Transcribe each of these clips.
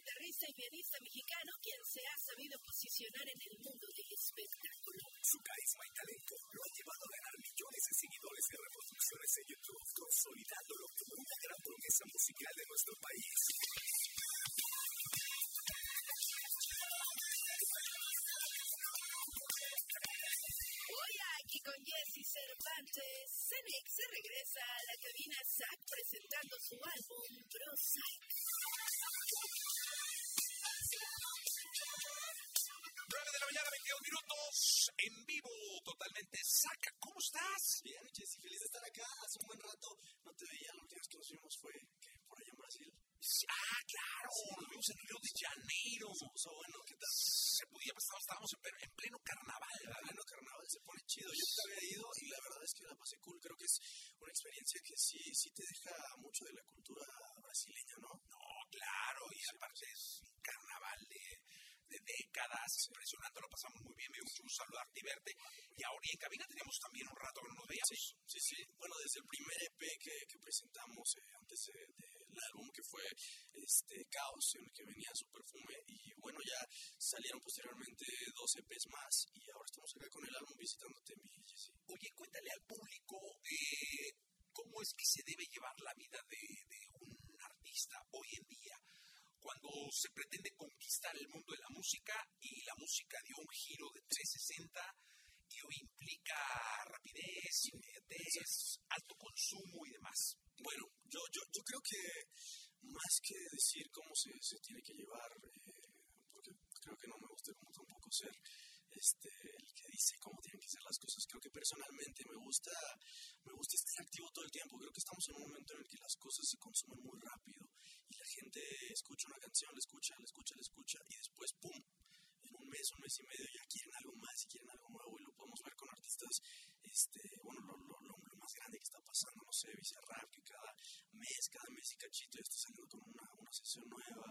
guitarrista y pianista mexicano quien se ha sabido posicionar en el mundo del espectáculo. Su carisma y talento lo han llevado a ganar millones de seguidores y reproducciones en YouTube, consolidándolo como una gran promesa musical de nuestro país. Hoy aquí con Jesse Cervantes, Cenix se regresa a la cabina SAC presentando su álbum Prozac. 22 minutos, en vivo, totalmente. Saca, ¿cómo estás? Bien, Jessy, feliz de estar acá. Hace un buen rato no te veía. La última vez que nos vimos fue ¿qué? por allá en Brasil. Ah, claro, nos vimos en Río de Janeiro. So, bueno, ¿qué tal? Se podía, pues, estábamos en, en pleno carnaval. El pleno carnaval se pone chido. Yo nunca había ido y la verdad es que la pasé cool. Creo que es una experiencia que sí, sí te deja mucho de la cultura brasileña, ¿no? No, claro, y aparte es un carnaval de, décadas, impresionante, lo pasamos muy bien, me dio mucho gusto saludarte y verte. Y ahora y en cabina teníamos también un rato que no nos veíamos. Sí, sí. Bueno, desde el primer EP que, que presentamos eh, antes de, del álbum, que fue este Caos, en el que venía su perfume, y bueno, ya salieron posteriormente dos EPs más, y ahora estamos acá con el álbum visitándote, mi Jessy. Oye, cuéntale al público eh, cómo es que se debe llevar la vida de, de un artista hoy en día cuando se pretende conquistar el mundo de la música y la música dio un giro de 360 y hoy implica rapidez, inmediatez, alto consumo y demás. Bueno, yo, yo, yo creo que más que decir cómo se, se tiene que llevar, eh, porque creo que no me gusta como tampoco ser este, el que dice cómo tienen que ser las cosas. Creo que personalmente me gusta, me gusta estar activo todo el tiempo. Creo que estamos en un momento en el que las cosas se consumen muy rápido gente escucha una canción, la escucha, la escucha, la escucha y después, ¡pum! En un mes, un mes y medio ya quieren algo más y quieren algo nuevo y lo podemos ver con artistas, este, bueno, lo, lo, lo, lo más grande que está pasando, no sé, Bizarrap, que cada mes, cada mes y cachito ya está saliendo con una, una sesión nueva,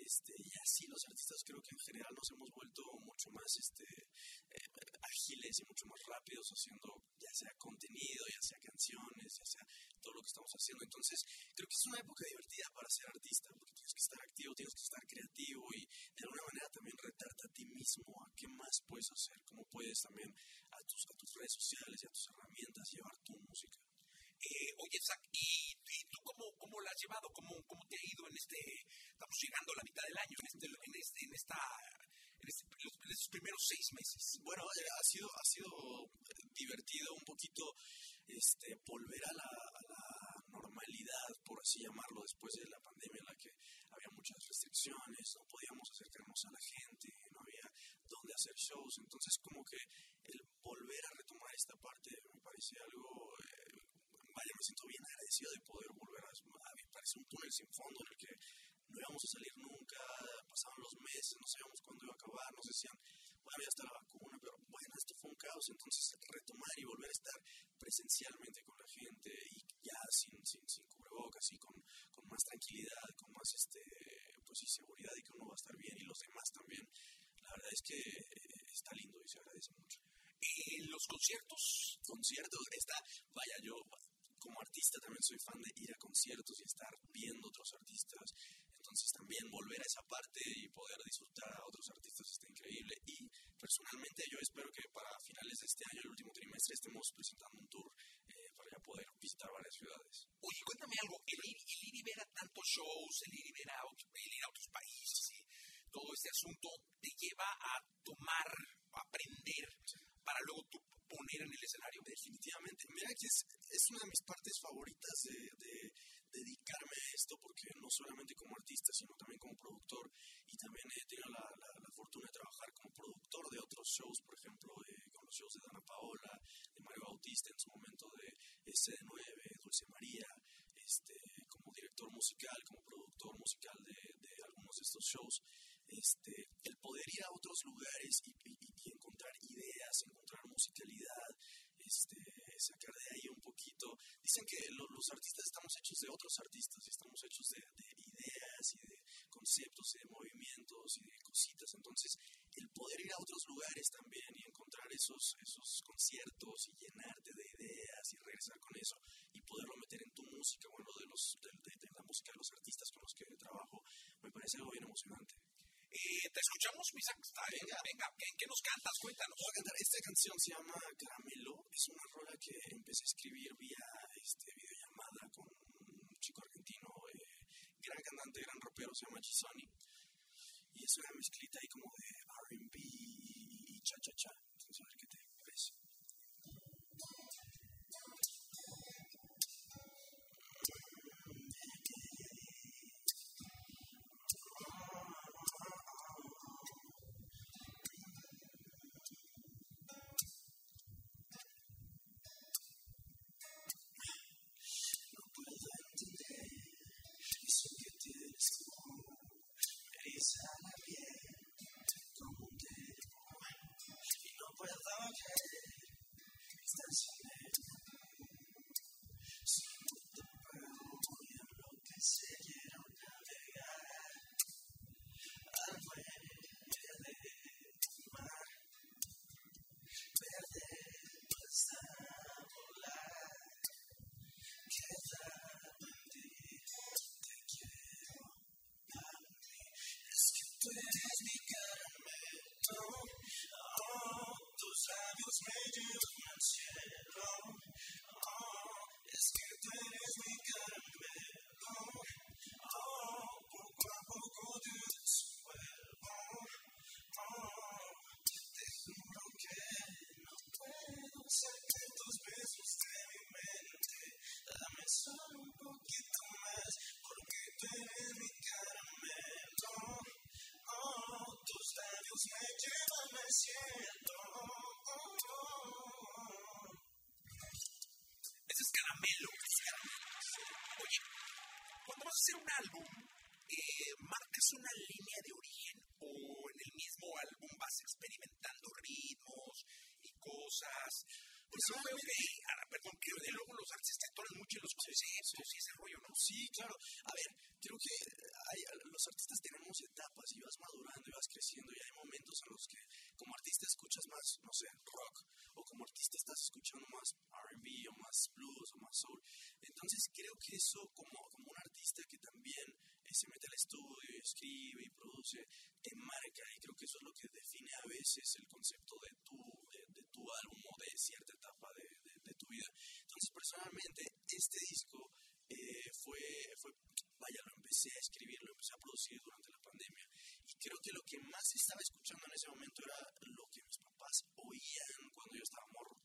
este, y así los artistas creo que en general nos hemos vuelto mucho más este, eh, ágiles y mucho más rápidos haciendo ya sea contenido, ya sea canciones, ya sea todo lo que estamos haciendo. Entonces creo que es una época divertida para ser artista porque tienes que estar activo, tienes que estar creativo y de alguna manera también retarte a ti mismo a qué más puedes hacer, cómo puedes también a tus, a tus redes sociales y a tus herramientas llevar tu música. Eh, oye, Zach, ¿y, y tú cómo, cómo la has llevado? ¿Cómo, ¿Cómo te ha ido en este, estamos llegando a la mitad del año, en, este, en, este, en esta, en, este, en estos primeros seis meses? Bueno, eh, ha sido, ha sido divertido un poquito este, volver a la, a la normalidad, por así llamarlo, después de la pandemia en la que había muchas restricciones, no podíamos acercarnos a la gente, no había dónde hacer shows, entonces como que el volver a retomar esta parte me parece algo, eh, me siento bien agradecido de poder volver a, a me parece un túnel sin fondo en el que no íbamos a salir nunca, pasaban los meses, no sabíamos cuándo iba a acabar, nos decían, ya está la vacuna, pero bueno, esto fue un caos, entonces retomar y volver a estar presencialmente con la gente y ya sin, sin, sin cubrebocas y con, con más tranquilidad, con más este, pues, y seguridad y que uno va a estar bien y los demás también, la verdad es que eh, está lindo y se agradece mucho. ¿Y los conciertos? Conciertos, está, vaya, yo como artista también soy fan de ir a conciertos y estar viendo otros artistas. Entonces también volver a esa parte y poder disfrutar a otros artistas está increíble. Y personalmente yo espero que para finales de este año, el último trimestre, estemos presentando un tour eh, para ya poder visitar varias ciudades. Oye, cuéntame algo, el ir, el ir y ver a tantos shows, el ir y ver a, el ir a otros países y todo este asunto te lleva a tomar, a aprender para luego tú poner en el escenario. Definitivamente. Mira que es, es una de mis partes favoritas de, de, dedicarme a esto, porque no solamente como artista, sino también como productor. Y también he tenido la, la, la fortuna de trabajar como productor de otros shows, por ejemplo, eh, con los shows de Dana Paola, de Mario Bautista en su momento, de SD9, Dulce María, este, como director musical, como productor musical de, de algunos de estos shows. Este, el poder ir a otros lugares y, y, y encontrar ideas, encontrar musicalidad, este, sacar poquito. Dicen que lo, los artistas estamos hechos de otros artistas, y estamos hechos de, de, ideas y de conceptos y de movimientos y de cositas. Entonces, el poder ir a otros lugares también y encontrar esos, esos conciertos y llenarte de ideas y regresar con eso y poderlo meter en tu música, bueno, de, los, de, de, de la música de los artistas con los que trabajo, me parece algo bien emocionante. Eh, te escuchamos, Misa. Venga, venga, ¿en qué nos cantas? Cuéntanos. Voy a cantar. Esta canción se llama Caramelo. Es una que empecé a escribir vía este, videollamada con un chico argentino, eh, gran cantante, gran rapero, se llama Chisoni. Y es una mezclita ahí como de RB y cha-cha-cha. Entonces, a ver qué álbum, eh, ¿marcas una línea de origen o en el mismo álbum vas experimentando ritmos y cosas? Pues yo veo que, perdón, que luego los artistas actúan mucho en los conceptos y ese rollo, ¿no? Sí, claro. A ver, creo que hay, los artistas tenemos etapas y vas madurando y vas creciendo y hay momentos en los que como artista escuchas más, no sé, rock o como artista estás escuchando más R&B o más blues o más soul. Entonces creo que eso como, como un artista que también eh, se mete al estudio y escribe y produce, te marca y creo que eso es lo que define a veces el concepto de tu, de, de tu álbum o de cierta etapa de, de, de tu vida. Entonces personalmente este disco eh, fue, fue, vaya, lo empecé a escribir, lo empecé a producir durante la pandemia y creo que lo que más estaba escuchando en ese momento era lo que mis papás oían cuando yo estaba morro.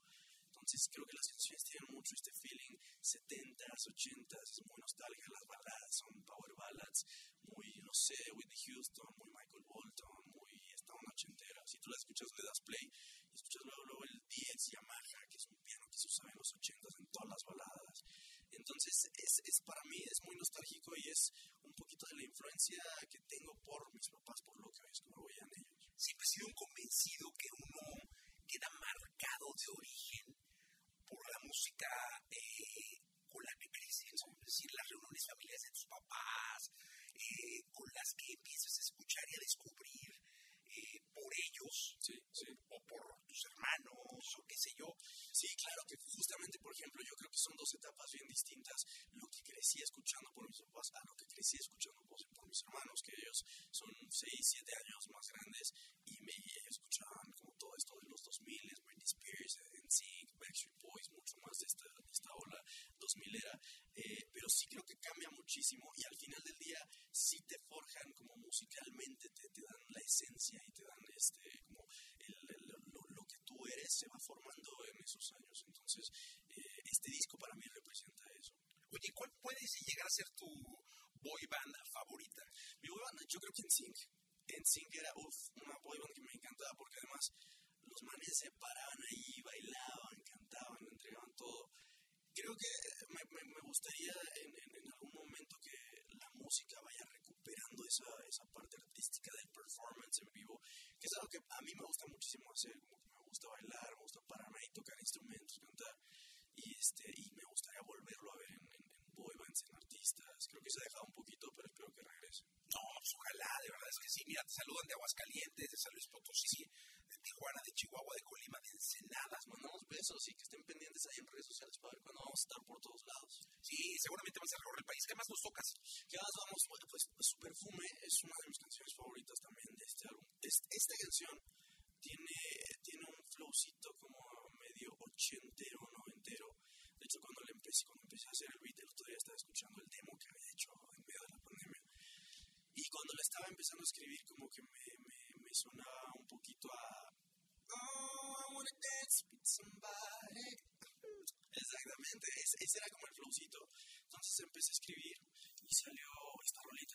Entonces creo que las canciones tienen mucho este feeling 70s, 80s, es muy nostálgica, las baladas son power ballads, muy, no sé, Whitney Houston, muy Michael Bolton, muy esta onda ochentera. Si tú la escuchas, le das play y escuchas luego, luego el 10 Yamaha, que es un piano que se usaba en los 80s en todas las baladas. Entonces, es, es para mí es muy nostálgico y es un poquito de la influencia que tengo por mis papás, por lo que ves como veían ellos. Siempre he sido un convencido que uno queda marcado de origen por la música eh, con la que creces, ¿no? es decir, las reuniones familiares de tus papás, eh, con las que empiezas a escuchar y a descubrir eh, por ellos, Sí, sí. o por tus hermanos, o qué sé yo. Sí, claro que justamente, por ejemplo, yo creo que son dos etapas bien distintas. Lo que crecí escuchando por mis papás a lo que crecí escuchando por, por mis hermanos, que ellos son 6, 7 años más grandes y me ellos escuchaban como todo esto de los 2000, Britney Spears, NSYNC, Backstreet Boys, mucho más de esta, de esta ola 2000 era. Eh, pero sí creo que cambia muchísimo y al final del día sí te forjan como musicalmente, te, te dan la esencia y te dan este como el, el- lo, lo que tú eres se va formando en esos años. Entonces, eh, este disco para mí representa eso. Oye, ¿cuál puede llegar a ser tu boy band favorita? Mi boy band, yo creo que NSYNC. NSYNC era uf, una boy band que me encantaba porque además los manes se paraban ahí, bailaban, cantaban, entregaban todo. Creo que me, me, me gustaría en, en, en algún momento que la música vaya recuperando esa, esa parte artística del performance en vivo, que es algo que a mí me gusta muchísimo hacer, como que me gusta bailar, me gusta pararme ahí, tocar instrumentos, cantar, y, este, y me gustaría volverlo a ver en, en, en artistas. Creo que se ha dejado un poquito, pero espero que regrese. No, pues ojalá, de verdad es que sí. Mira, te saludan de Aguascalientes, de San Luis Potosí, de Tijuana, de Chihuahua, de Colima, de Ensenada. Les mandamos besos y que estén pendientes ahí en redes sociales para ver cuándo vamos a estar por todos lados. Sí, seguramente vas a recorrer el país. ¿Qué más nos tocas? ¿Qué más vamos? Bueno, pues, Su Perfume es una de mis canciones favoritas también de este álbum. Es- esta canción tiene, tiene un flowcito como medio ochentero, noventero. De hecho, cuando, le empecé, cuando empecé a hacer el beat, el otro día estaba escuchando el demo que había hecho en medio de la pandemia. Y cuando le estaba empezando a escribir, como que me, me, me sonaba un poquito a... Oh, I wanna dance with somebody. Exactamente, ese, ese era como el flowcito. Entonces empecé a escribir y salió esta rolita.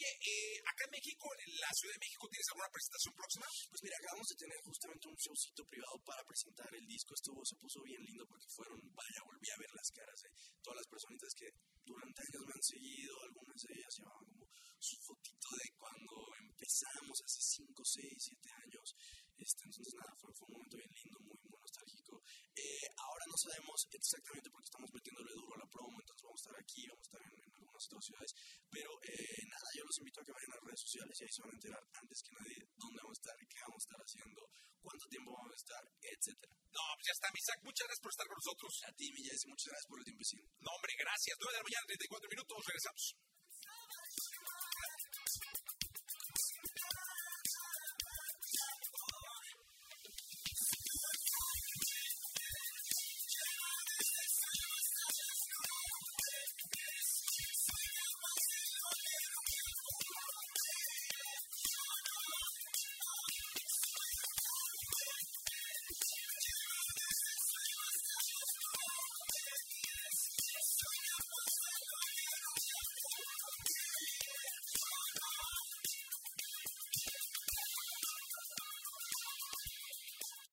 Oye, eh, acá en México, en la Ciudad de México, ¿tienes alguna presentación próxima? Pues mira, acabamos de tener justamente un showcito privado para presentar el disco. Estuvo, se puso bien lindo porque fueron, vaya, volví a ver las caras de todas las personitas que durante años me han seguido. Algunas de ellas llevaban como su fotito de cuando empezamos hace 5, 6, 7 años. Este, entonces, nada, fue, fue un momento bien lindo, muy, muy nostálgico. Eh, ahora no sabemos exactamente porque estamos metiéndole duro a la promo, entonces vamos a estar aquí, vamos a estar en, en algunas otras ciudades. Pero eh, nada, yo los invito a que vayan a las redes sociales y ahí se van a enterar antes que nadie dónde vamos a estar, qué vamos a estar haciendo, cuánto tiempo vamos a estar, etcétera. No, pues ya está, Zach. Muchas gracias por estar con nosotros. A ti, mi Jessy, muchas gracias por el tiempo. No, hombre, gracias. 9 de la mañana, 34 minutos. Regresamos.